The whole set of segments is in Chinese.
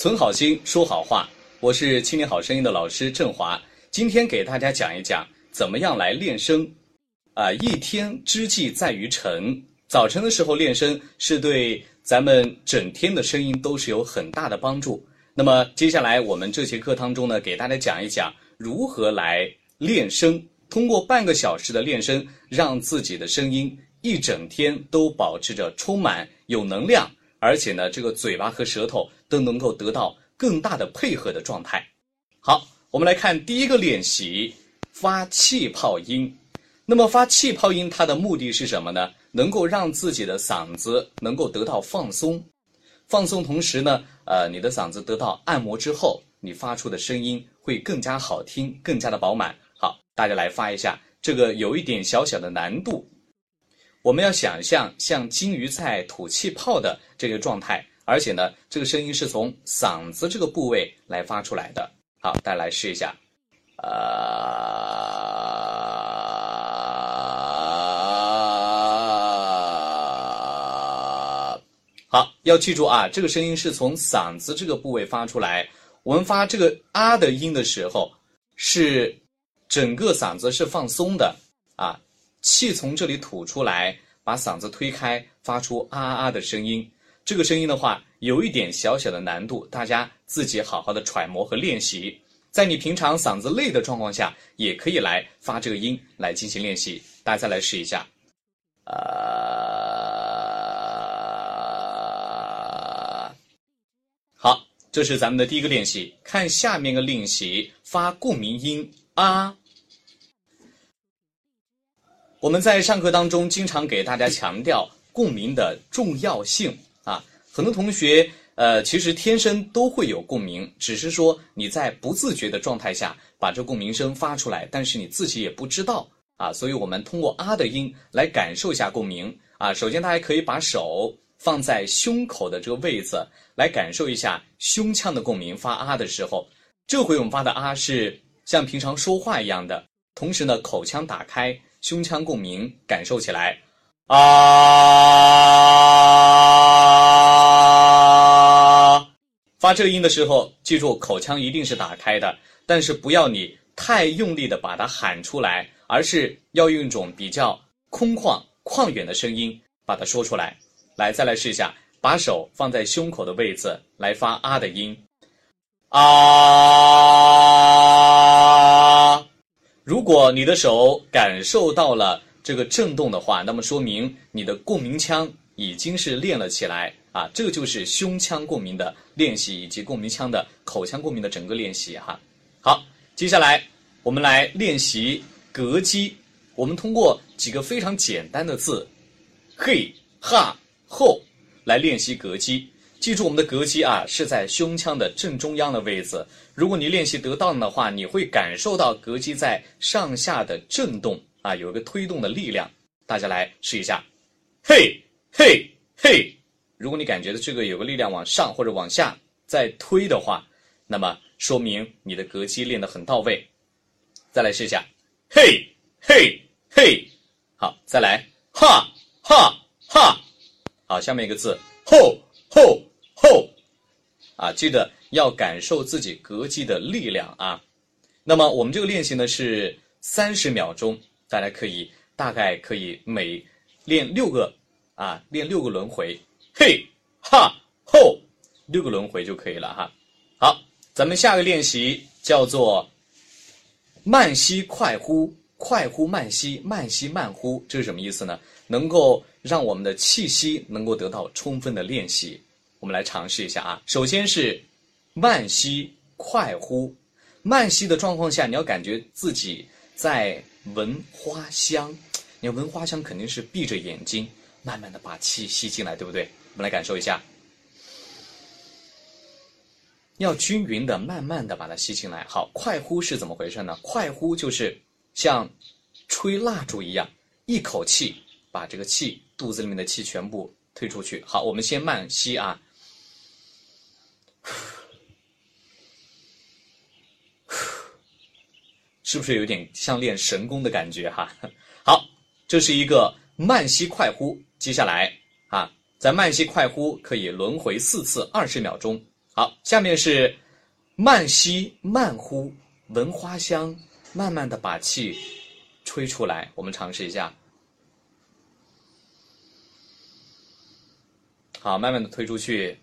存好心，说好话。我是青年好声音的老师郑华，今天给大家讲一讲怎么样来练声。啊，一天之计在于晨，早晨的时候练声是对咱们整天的声音都是有很大的帮助。那么接下来我们这节课当中呢，给大家讲一讲如何来练声。通过半个小时的练声，让自己的声音一整天都保持着充满有能量。而且呢，这个嘴巴和舌头都能够得到更大的配合的状态。好，我们来看第一个练习，发气泡音。那么发气泡音，它的目的是什么呢？能够让自己的嗓子能够得到放松，放松同时呢，呃，你的嗓子得到按摩之后，你发出的声音会更加好听，更加的饱满。好，大家来发一下，这个有一点小小的难度。我们要想象像金鱼在吐气泡的这个状态，而且呢，这个声音是从嗓子这个部位来发出来的。好，大家来试一下。啊，好，要记住啊，这个声音是从嗓子这个部位发出来。我们发这个啊的音的时候，是整个嗓子是放松的啊。气从这里吐出来，把嗓子推开，发出啊啊的声音。这个声音的话，有一点小小的难度，大家自己好好的揣摩和练习。在你平常嗓子累的状况下，也可以来发这个音来进行练习。大家再来试一下，啊，好，这是咱们的第一个练习。看下面个练习，发共鸣音啊。我们在上课当中经常给大家强调共鸣的重要性啊，很多同学呃其实天生都会有共鸣，只是说你在不自觉的状态下把这共鸣声发出来，但是你自己也不知道啊，所以我们通过啊的音来感受一下共鸣啊。首先大家可以把手放在胸口的这个位置来感受一下胸腔的共鸣，发啊的时候，这回我们发的啊是像平常说话一样的，同时呢口腔打开。胸腔共鸣，感受起来，啊！发这个音的时候，记住口腔一定是打开的，但是不要你太用力的把它喊出来，而是要用一种比较空旷、旷远的声音把它说出来。来，再来试一下，把手放在胸口的位置来发啊的音，啊！如果你的手感受到了这个震动的话，那么说明你的共鸣腔已经是练了起来啊！这个就是胸腔共鸣的练习以及共鸣腔的口腔共鸣的整个练习哈。好，接下来我们来练习膈肌。我们通过几个非常简单的字，嘿、哈、后来练习膈肌。记住我们的膈肌啊，是在胸腔的正中央的位置。如果你练习得当的话，你会感受到膈肌在上下的震动啊，有一个推动的力量。大家来试一下，嘿，嘿，嘿。如果你感觉到这个有个力量往上或者往下在推的话，那么说明你的膈肌练得很到位。再来试一下，嘿，嘿，嘿。好，再来，哈，哈，哈。好，下面一个字，吼，吼。啊，记得要感受自己膈肌的力量啊。那么我们这个练习呢是三十秒钟，大家可以大概可以每练六个啊，练六个轮回，嘿哈后六个轮回就可以了哈。好，咱们下个练习叫做慢吸快呼，快呼慢吸，慢吸慢呼，这是什么意思呢？能够让我们的气息能够得到充分的练习。我们来尝试一下啊！首先是慢吸快呼，慢吸的状况下，你要感觉自己在闻花香。你闻花香，肯定是闭着眼睛，慢慢的把气吸进来，对不对？我们来感受一下，要均匀的、慢慢的把它吸进来。好，快呼是怎么回事呢？快呼就是像吹蜡烛一样，一口气把这个气肚子里面的气全部推出去。好，我们先慢吸啊。是不是有点像练神功的感觉哈？好，这是一个慢吸快呼。接下来啊，在慢吸快呼可以轮回四次，二十秒钟。好。好，下面是慢吸慢呼，闻花香，慢慢的把气吹出来。我们尝试一下。好，慢慢的推出去，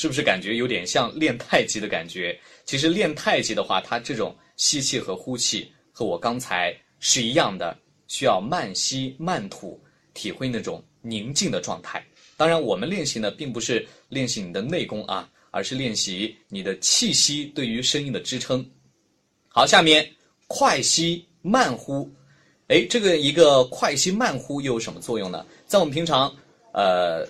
是不是感觉有点像练太极的感觉？其实练太极的话，它这种吸气和呼气和我刚才是一样的，需要慢吸慢吐，体会那种宁静的状态。当然，我们练习呢，并不是练习你的内功啊，而是练习你的气息对于声音的支撑。好，下面快吸慢呼。哎，这个一个快吸慢呼又有什么作用呢？在我们平常呃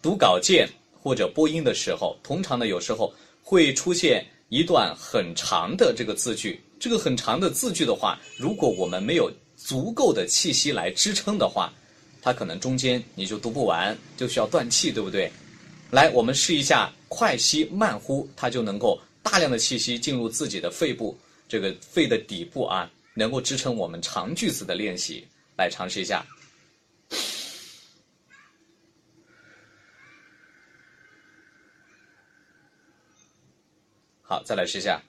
读稿件或者播音的时候，通常呢有时候会出现一段很长的这个字句。这个很长的字句的话，如果我们没有足够的气息来支撑的话，它可能中间你就读不完，就需要断气，对不对？来，我们试一下快吸慢呼，它就能够大量的气息进入自己的肺部，这个肺的底部啊。能够支撑我们长句子的练习，来尝试一下。好，再来试一下。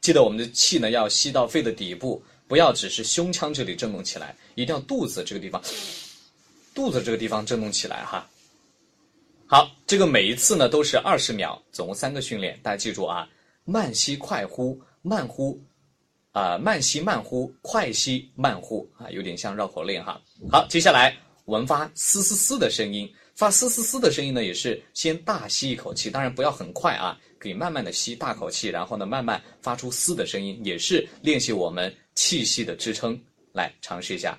记得我们的气呢要吸到肺的底部，不要只是胸腔这里震动起来，一定要肚子这个地方，肚子这个地方震动起来哈。好，这个每一次呢都是二十秒，总共三个训练，大家记住啊，慢吸快呼，慢呼，啊慢吸慢呼，快吸慢呼啊，有点像绕口令哈。好，接下来我们发嘶嘶嘶的声音，发嘶嘶嘶的声音呢，也是先大吸一口气，当然不要很快啊，可以慢慢的吸大口气，然后呢慢慢发出嘶的声音，也是练习我们气息的支撑，来尝试一下。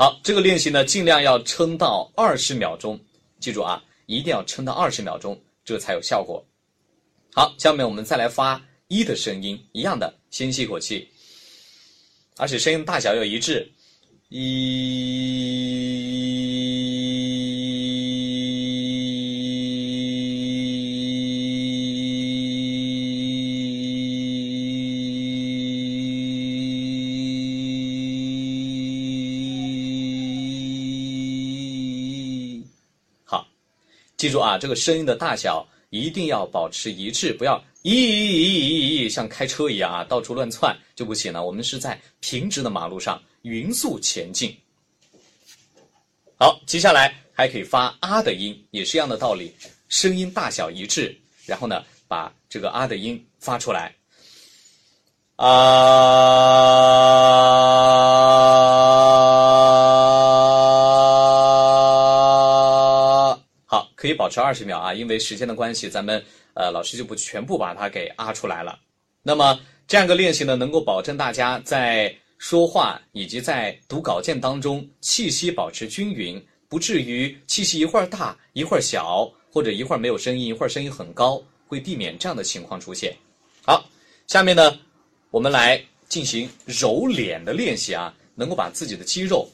好，这个练习呢，尽量要撑到二十秒钟，记住啊，一定要撑到二十秒钟，这才有效果。好，下面我们再来发一的声音，一样的，先吸一口气，而且声音大小要一致，一。记住啊，这个声音的大小一定要保持一致，不要咦咦咦咦咦像开车一样啊，到处乱窜就不行了。我们是在平直的马路上匀速前进。好，接下来还可以发啊的音，也是一样的道理，声音大小一致，然后呢，把这个啊的音发出来，啊。可以保持二十秒啊，因为时间的关系，咱们呃老师就不全部把它给啊出来了。那么这样一个练习呢，能够保证大家在说话以及在读稿件当中气息保持均匀，不至于气息一会儿大一会儿小，或者一会儿没有声音一会儿声音很高，会避免这样的情况出现。好，下面呢，我们来进行揉脸的练习啊，能够把自己的肌肉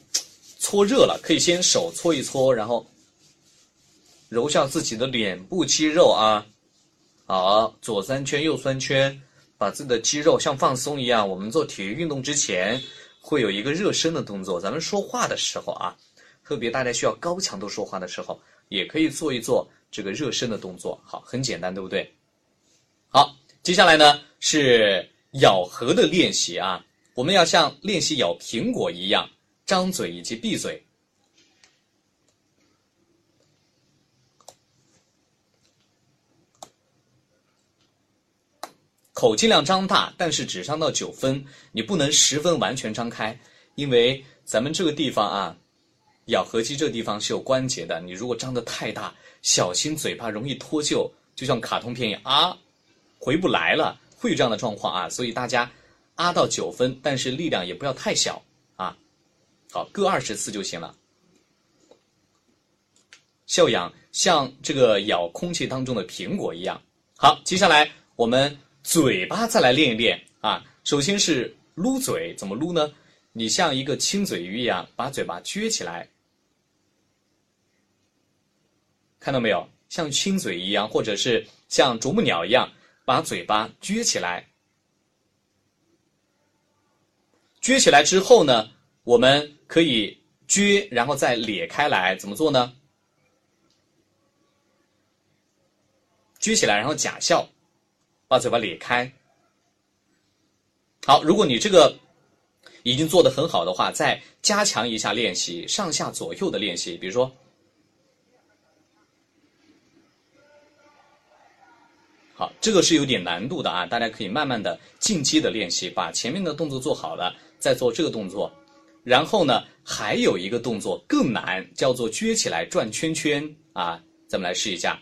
搓热了，可以先手搓一搓，然后。揉下自己的脸部肌肉啊，好，左三圈，右三圈，把自己的肌肉像放松一样。我们做体育运动之前会有一个热身的动作，咱们说话的时候啊，特别大家需要高强度说话的时候，也可以做一做这个热身的动作。好，很简单，对不对？好，接下来呢是咬合的练习啊，我们要像练习咬苹果一样，张嘴以及闭嘴。口尽量张大，但是只张到九分，你不能十分完全张开，因为咱们这个地方啊，咬合肌这个地方是有关节的，你如果张得太大，小心嘴巴容易脱臼，就像卡通片一样啊，回不来了，会有这样的状况啊，所以大家啊到九分，但是力量也不要太小啊，好，各二十次就行了，笑痒像这个咬空气当中的苹果一样，好，接下来我们。嘴巴再来练一练啊！首先是撸嘴，怎么撸呢？你像一个亲嘴鱼一样，把嘴巴撅起来，看到没有？像亲嘴一样，或者是像啄木鸟一样，把嘴巴撅起来。撅起来之后呢，我们可以撅，然后再咧开来，怎么做呢？撅起来，然后假笑，把嘴巴咧开。好，如果你这个。已经做得很好的话，再加强一下练习，上下左右的练习。比如说，好，这个是有点难度的啊，大家可以慢慢的进阶的练习，把前面的动作做好了，再做这个动作。然后呢，还有一个动作更难，叫做撅起来转圈圈啊，咱们来试一下。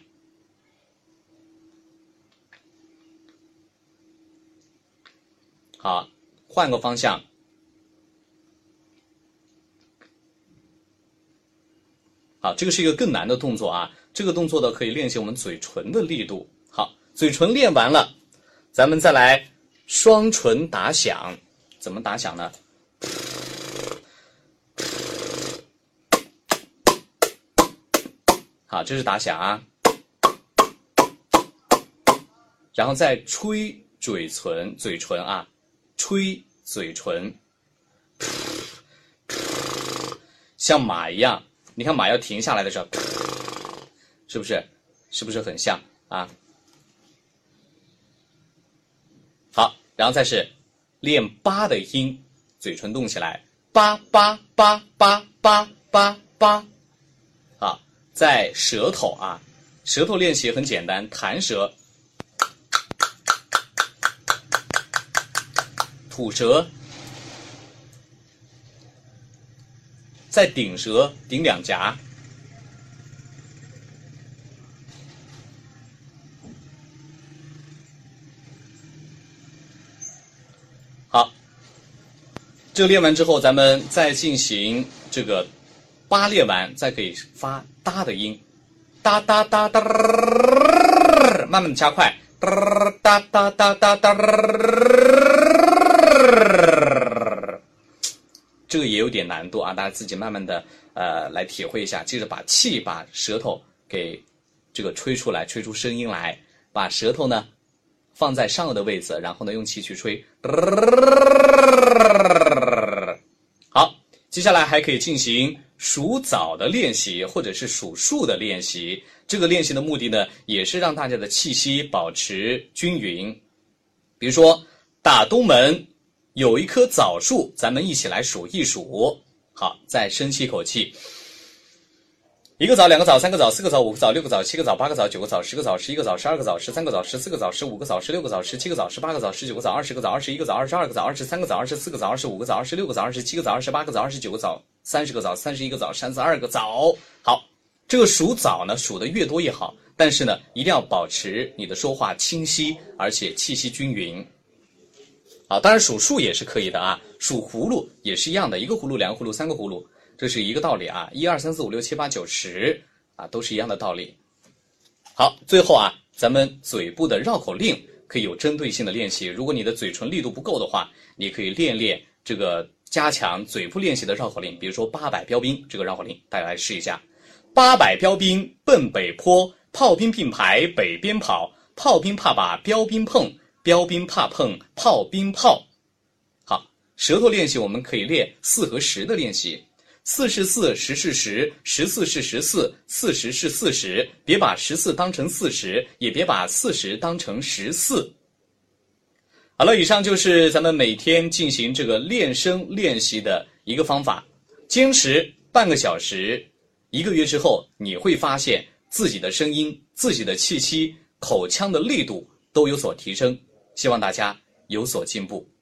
好，换个方向。好，这个是一个更难的动作啊！这个动作呢，可以练习我们嘴唇的力度。好，嘴唇练完了，咱们再来双唇打响。怎么打响呢？好，这是打响啊。然后再吹嘴唇，嘴唇啊，吹嘴唇，像马一样。你看马要停下来的时候，是不是？是不是很像啊？好，然后再是练八的音，嘴唇动起来，八八八八八八八。好，在舌头啊，舌头练习很简单，弹舌，吐舌。再顶舌，顶两颊。好，这个练完之后，咱们再进行这个八练完，再可以发哒的音，哒哒哒哒，慢慢的加快，哒哒哒哒哒哒。这也有点难度啊，大家自己慢慢的呃来体会一下。接着把气把舌头给这个吹出来，吹出声音来。把舌头呢放在上颚的位置，然后呢用气去吹。好，接下来还可以进行数枣的练习，或者是数数的练习。这个练习的目的呢，也是让大家的气息保持均匀。比如说打东门。有一棵枣树，咱们一起来数一数。好，再深吸一口气。一个枣，两个枣，三个枣，四个枣，五个枣，六个枣，七个枣，八个枣，九个枣，十个枣，十一个枣，十二个枣，十三个枣，十四个枣，十五个枣，十六个枣，十七个枣，十八个枣，十九个枣，二十个枣，二十一个枣，二十二个枣，二十三个枣，二十四个枣，二十五个枣，二十六个枣，二十七个枣，二十八个枣，二十九个枣，三十个枣，三十一个枣，三十二个枣。好，这个数枣呢，数的越多越好，但是呢，一定要保持你的说话清晰，而且气息均匀。啊，当然数数也是可以的啊，数葫芦也是一样的，一个葫芦、两个葫芦、三个葫芦，这是一个道理啊，一二三四五六七八九十啊，都是一样的道理。好，最后啊，咱们嘴部的绕口令可以有针对性的练习。如果你的嘴唇力度不够的话，你可以练练这个加强嘴部练习的绕口令，比如说八百标兵这个绕口令，大家来试一下：八百标兵奔北坡，炮兵并排北边跑，炮兵怕把标兵碰。标兵怕碰炮兵炮，好，舌头练习我们可以练四和十的练习，四是四，十是十，十四是十四，四十是四十，别把十四当成四十，也别把四十当成十四。好了，以上就是咱们每天进行这个练声练习的一个方法，坚持半个小时，一个月之后，你会发现自己的声音、自己的气息、口腔的力度都有所提升。希望大家有所进步。